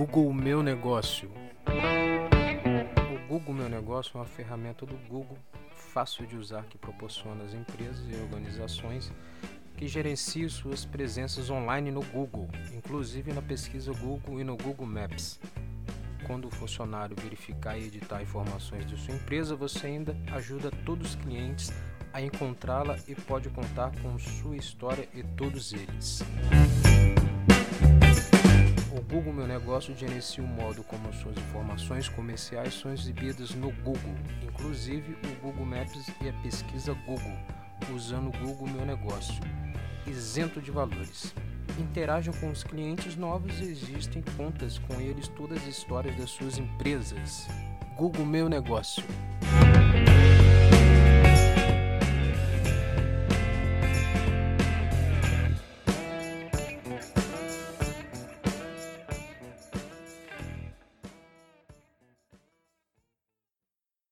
Google Meu Negócio. O Google Meu Negócio é uma ferramenta do Google fácil de usar que proporciona às empresas e organizações que gerenciam suas presenças online no Google, inclusive na pesquisa Google e no Google Maps. Quando o funcionário verificar e editar informações de sua empresa, você ainda ajuda todos os clientes a encontrá-la e pode contar com sua história e todos eles. O Google Meu Negócio gerencia o modo como suas informações comerciais são exibidas no Google, inclusive o Google Maps e a pesquisa Google, usando o Google Meu Negócio, isento de valores. Interajam com os clientes novos e existem contas com eles todas as histórias das suas empresas. Google Meu Negócio.